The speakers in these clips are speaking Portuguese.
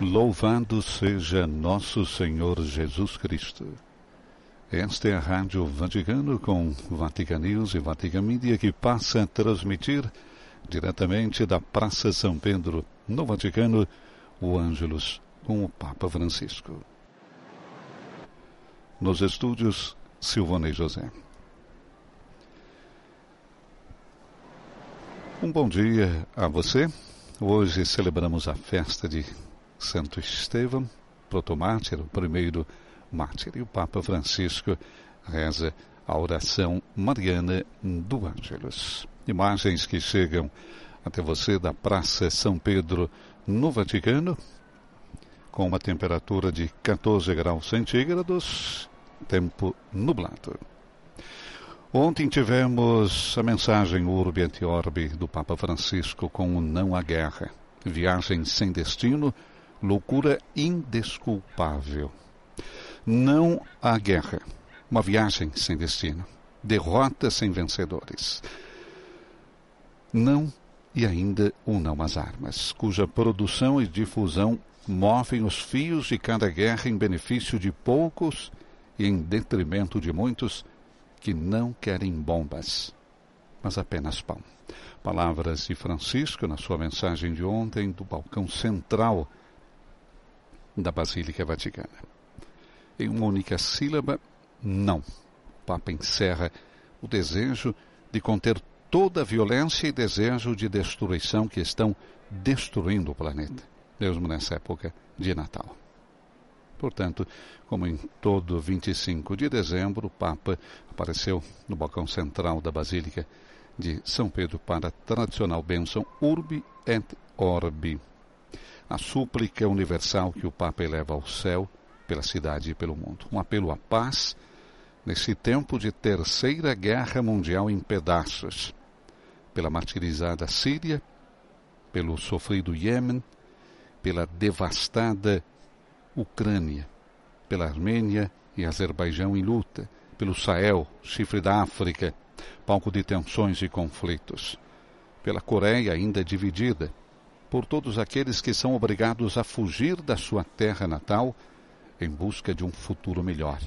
Louvado seja nosso Senhor Jesus Cristo. Esta é a Rádio Vaticano com Vatican News e Vatican Media que passa a transmitir diretamente da Praça São Pedro, no Vaticano, o Ângelus com o Papa Francisco. Nos estúdios, Silvana e José. Um bom dia a você. Hoje celebramos a festa de Santo Estevão, protomártir, o primeiro mártir. E o Papa Francisco reza a oração mariana do Ângelus. Imagens que chegam até você da Praça São Pedro, no Vaticano, com uma temperatura de 14 graus centígrados, tempo nublado. Ontem tivemos a mensagem Urbi et do Papa Francisco com o não à guerra, viagem sem destino, loucura indesculpável. Não há guerra, uma viagem sem destino, derrota sem vencedores. Não e ainda não às armas, cuja produção e difusão movem os fios de cada guerra em benefício de poucos e em detrimento de muitos que não querem bombas, mas apenas pão. Palavras de Francisco na sua mensagem de ontem do balcão central da Basílica Vaticana. Em uma única sílaba, não. O Papa encerra o desejo de conter toda a violência e desejo de destruição que estão destruindo o planeta, mesmo nessa época de Natal. Portanto, como em todo 25 de dezembro, o Papa apareceu no balcão central da Basílica de São Pedro para a tradicional bênção Urbi et Orbi, a súplica universal que o Papa eleva ao céu pela cidade e pelo mundo. Um apelo à paz nesse tempo de terceira guerra mundial em pedaços, pela martirizada Síria, pelo sofrido Iêmen, pela devastada Ucrânia, pela Armênia e Azerbaijão em luta, pelo Sahel, chifre da África, palco de tensões e conflitos, pela Coreia ainda dividida, por todos aqueles que são obrigados a fugir da sua terra natal em busca de um futuro melhor,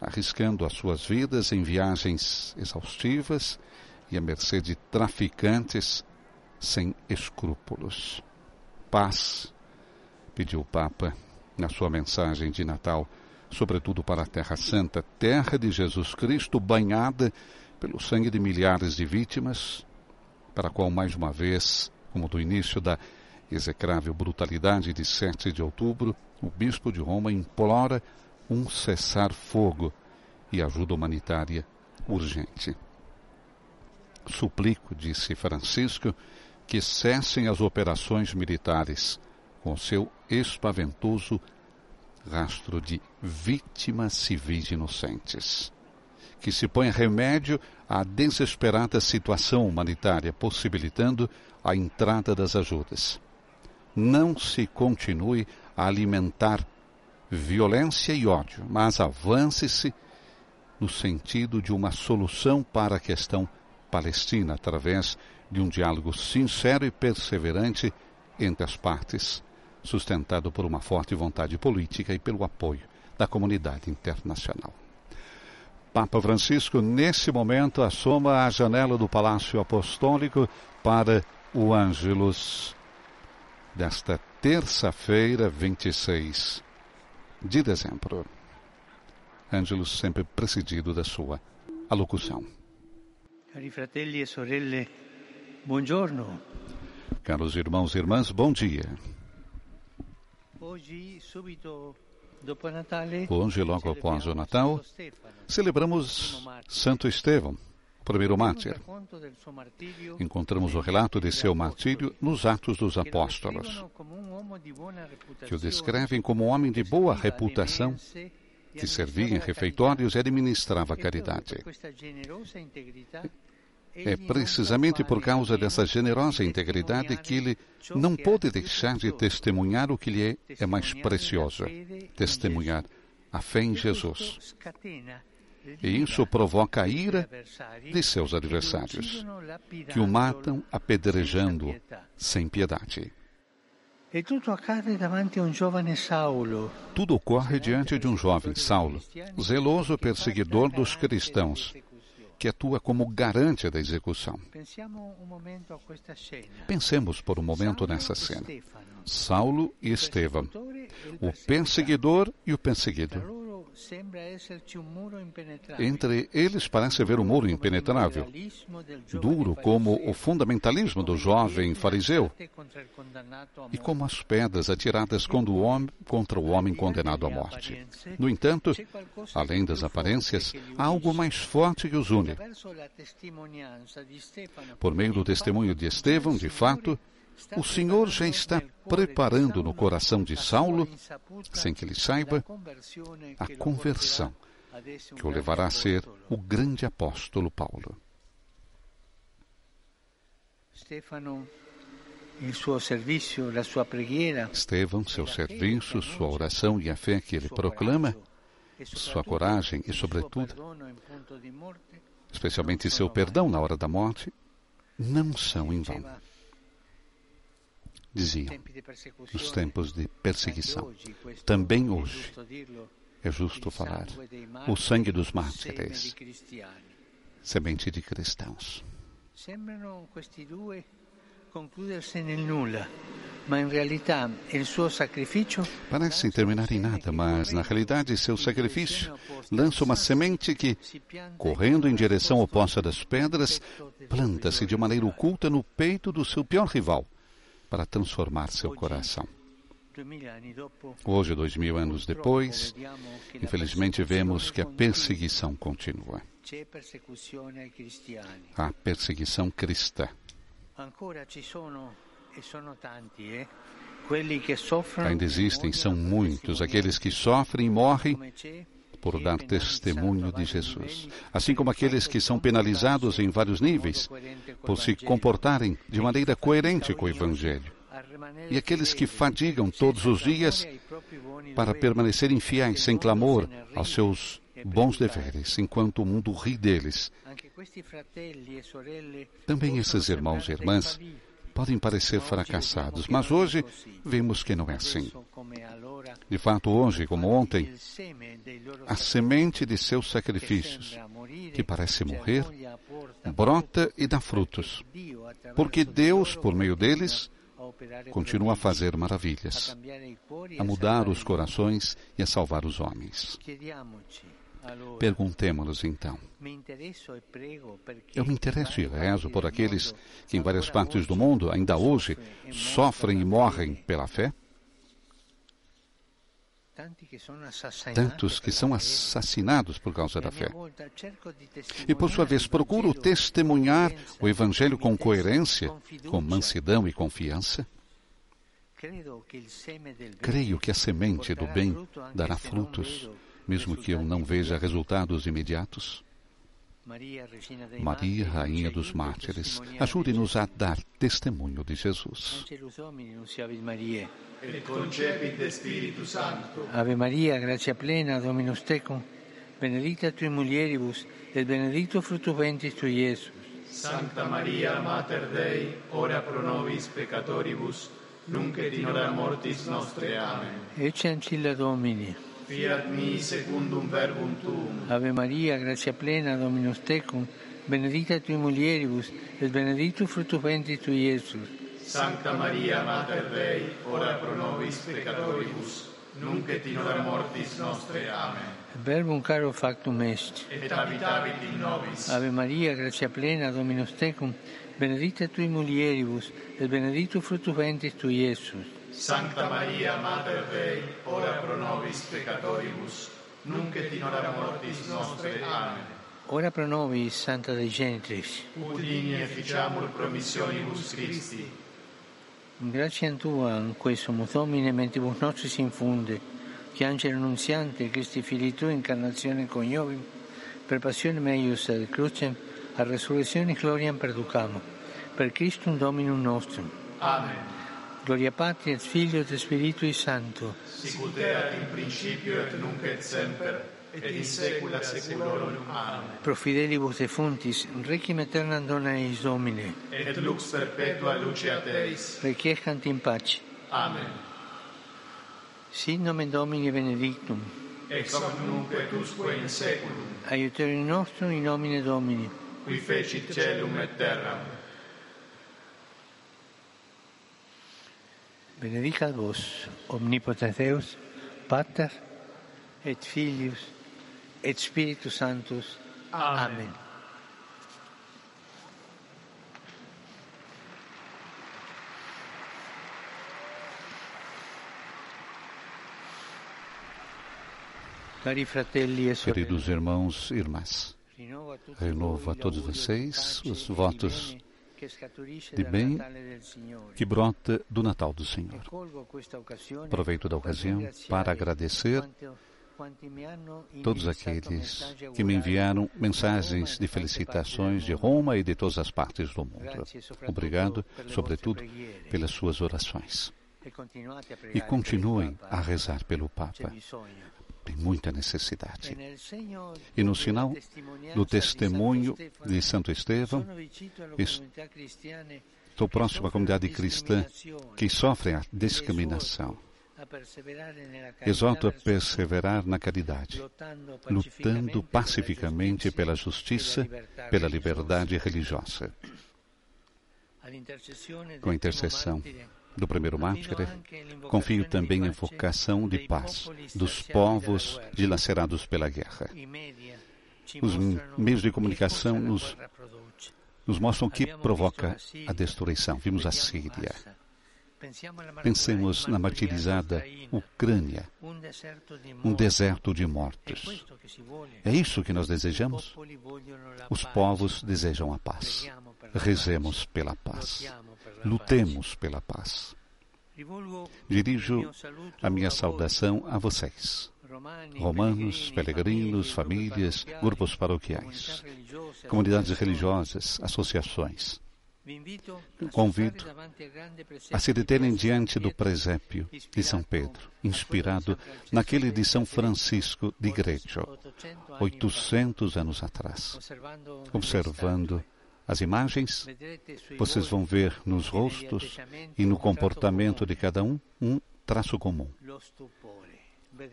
arriscando as suas vidas em viagens exaustivas e à mercê de traficantes sem escrúpulos. Paz, pediu o Papa na sua mensagem de Natal, sobretudo para a Terra Santa, terra de Jesus Cristo, banhada pelo sangue de milhares de vítimas, para a qual mais uma vez como do início da execrável brutalidade de 7 de outubro, o bispo de Roma implora um cessar-fogo e ajuda humanitária urgente. Suplico, disse Francisco, que cessem as operações militares, com seu espaventoso rastro de vítimas civis inocentes. Que se ponha remédio à desesperada situação humanitária, possibilitando a entrada das ajudas. Não se continue a alimentar violência e ódio, mas avance-se no sentido de uma solução para a questão palestina através de um diálogo sincero e perseverante entre as partes, sustentado por uma forte vontade política e pelo apoio da comunidade internacional. Papa Francisco, nesse momento, assoma a janela do Palácio Apostólico para o Ângelus desta terça-feira, 26 de dezembro. Ângelus sempre presidido da sua alocução. Cari fratelli e sorelle, buongiorno. Caros irmãos e irmãs, bom dia. Hoje, subito dopo Natale, Hoje, logo após o Natal, celebramos Santo Estevão, primeiro mártir. Encontramos o relato de seu martírio nos Atos dos Apóstolos, que o descrevem como um homem de boa reputação, que servia em refeitórios e administrava caridade. É precisamente por causa dessa generosa integridade que ele não pôde deixar de testemunhar o que lhe é, é mais precioso: testemunhar a fé em Jesus. E isso provoca a ira de seus adversários, que o matam apedrejando sem piedade. Tudo ocorre diante de um jovem Saulo, zeloso perseguidor dos cristãos, que atua como garante da execução. Pensemos por um momento nessa cena. Saulo e Estevão, o perseguidor e o perseguido. Entre eles parece haver um muro impenetrável, duro como o fundamentalismo do jovem fariseu e como as pedras atiradas contra o homem, contra o homem condenado à morte. No entanto, além das aparências, há algo mais forte que os une. Por meio do testemunho de Estevão, de fato, o Senhor já está preparando no coração de Saulo, sem que ele saiba, a conversão que o levará a ser o grande apóstolo Paulo. Estevão, seu serviço, sua oração e a fé que ele proclama, sua coragem e, sobretudo, especialmente seu perdão na hora da morte, não são em vão. Diziam, nos tempos de perseguição. Também hoje é justo falar. o sangue dos mártires, semente de cristãos. Sembrano questi due concludersi nel nulla, ma in realtà il suo sacrificio Parecem terminar em nada, mas na realidade seu sacrifício lança uma semente que, correndo em direção oposta das pedras, planta-se de maneira oculta no peito do seu pior rival, para transformar seu coração. Hoje, dois mil anos depois, infelizmente vemos que a perseguição continua. A perseguição cristã. Eh, Ainda existem, são muitos, aqueles que sofrem e morrem por dar testemunho de Jesus, assim como aqueles que são penalizados em vários níveis por se comportarem de maneira coerente com o Evangelho, e aqueles que fadigam todos os dias para permanecerem fiéis sem clamor aos seus bons deveres, enquanto o mundo ri deles. Também esses irmãos e irmãs podem parecer fracassados, mas hoje vemos que não é assim. De fato, hoje, como ontem, a semente de seus sacrifícios, que parece morrer, brota e dá frutos, porque Deus, por meio deles, continua a fazer maravilhas, a mudar os corações e a salvar os homens. Perguntemos-nos então. Eu me interesso e rezo por aqueles que em várias partes do mundo, ainda hoje, sofrem e morrem pela fé? Tantos que são assassinados por causa da fé. E por sua vez, procuro testemunhar o Evangelho com coerência, com mansidão e confiança. Creio que a semente do bem dará frutos, mesmo que eu não veja resultados imediatos. Maria, Rainha dos Mártires, ajude-nos a dar testemunho de Jesus. Ave Maria, grazia plena, Dominus tecum, benedicta tui mulieribus, et benedictus fructus ventris tui, Iesus. Sancta Maria, Mater Dei, ora pro nobis peccatoribus, nunc et in hora mortis nostre. Amen. Ecce ancilla Domini. Fiat mi secundum verbum tuum. Ave Maria, grazia plena, Dominus tecum, benedicta tui mulieribus, et benedictus fructus ventris tui, Iesus. Sancta Maria, Mater Dei, ora pro nobis peccatoribus, nunc et in hora mortis nostre. Amen. Verbum caro factum est. Et habitavit in nobis. Ave Maria, grazia plena, Dominus tecum, benedicta tui mulieribus, et benedictus fructus ventris tui, Iesus. Sancta Maria, Mater Dei, ora pro nobis peccatoribus, nunc et in hora mortis nostre. Amen. Ora pro nobis, Santa Dei Genitris. Ut digni efficiamur promissionibus Christi. Grazie a Tua, in questo Domine, mentibus nostris infunde, che angelo annunziante, Cristi Fili Tui, incarnazione coniovim, per passione meius ad crucem, a resurrezione gloriam perducamo, per Christum Dominum nostrum. Amen. Gloria Patri et Filio et Spiritui Sancto, Sicut erat in principio et nunc et semper, et in saecula saeculorum. Amen. pro fidelibus defuntis, requiem aeternam dona eis Domine, Et lux perpetua luceat eis. requiescant in pace. Amen. Sit nomen Domini benedictum, Ex hoc nunc et usque in seculum, aiuterium nostrum in nomine Domini. qui fecit celum et terram. Benedicat vos, omnipotens Deus, Pater, et Filius, et Spiritus Sanctus. Amen. Cari fratelli e sorelle, Queridos irmãos e irmãs, renovo a todos vocês os votos de bem que brota do Natal do Senhor. Aproveito da ocasião para agradecer todos aqueles que me enviaram mensagens de felicitações de. Roma e de todas as partes do mundo. Obrigado, sobretudo, pelas suas orações. E continuem a rezar pelo Papa. Tem muita necessidade. E no sinal do testemunho de Santo Estevão, estou próximo à comunidade cristã que sofre a discriminação. Exorto a perseverar na caridade, lutando pacificamente pacificamente pela justiça, pela liberdade religiosa. Com a intercessão do primeiro mártir, confio também em vocação de paz dos povos dilacerados pela guerra. Os meios de comunicação nos, nos mostram o que provoca a destruição. Vimos a Síria. Pensemos na martirizada Ucrânia, um deserto de mortos. É isso que nós desejamos? Os povos desejam a paz. Rezemos pela paz. Lutemos pela paz. Dirijo a minha saudação a vocês, romanos, peregrinos, famílias, grupos paroquiais, comunidades religiosas, associações. Convido a se deterem diante do presépio de São Pedro, inspirado naquele de São Francisco de Greggio, 800 anos atrás. Observando as imagens, vocês vão ver nos rostos e no comportamento de cada um um traço comum.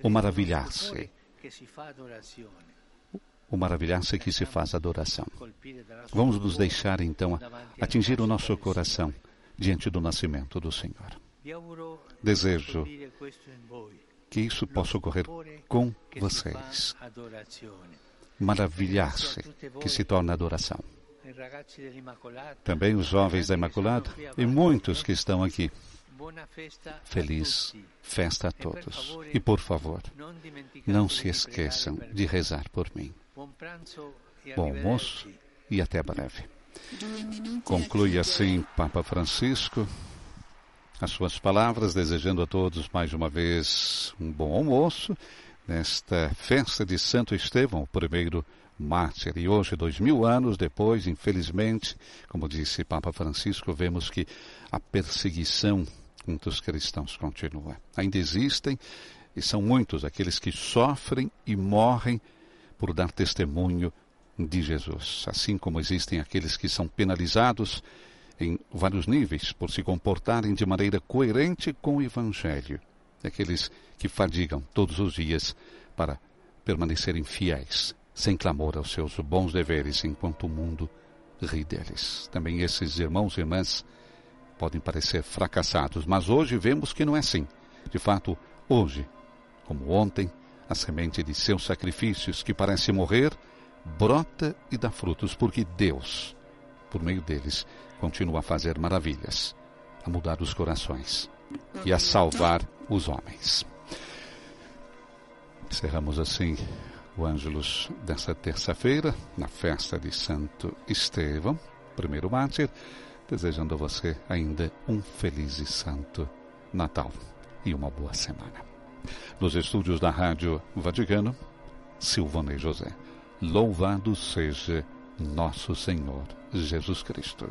O maravilhar-se. O maravilhar-se que se faz adoração. Vamos nos deixar então atingir o nosso coração diante do nascimento do Senhor. Desejo que isso possa ocorrer com vocês. Maravilhar-se que se torna adoração. Também os jovens da Imaculada e muitos que estão aqui. Feliz festa a todos. E por favor, não se esqueçam de rezar por mim. Bom almoço e até breve. Conclui assim Papa Francisco as suas palavras, desejando a todos mais uma vez um bom almoço nesta festa de Santo Estevão, o primeiro mártir. E hoje, dois mil anos depois, infelizmente, como disse Papa Francisco, vemos que a perseguição entre os cristãos continua. Ainda existem e são muitos aqueles que sofrem e morrem por dar testemunho de Jesus, assim como existem aqueles que são penalizados em vários níveis por se comportarem de maneira coerente com o Evangelho, aqueles que fadigam todos os dias para permanecerem fiéis, sem clamor aos seus bons deveres, enquanto o mundo ri deles. Também esses irmãos e irmãs podem parecer fracassados, mas hoje vemos que não é assim. De fato, hoje, como ontem, a semente de seus sacrifícios que parece morrer, brota e dá frutos, porque Deus, por meio deles, continua a fazer maravilhas, a mudar os corações e a salvar os homens. Encerramos assim o Ângelus desta terça-feira, na festa de Santo Estevão, primeiro mártir, desejando a você ainda um feliz e santo Natal e uma boa semana. Nos estúdios da Rádio Vaticano, Silvana e José. Louvado seja nosso Senhor Jesus Cristo.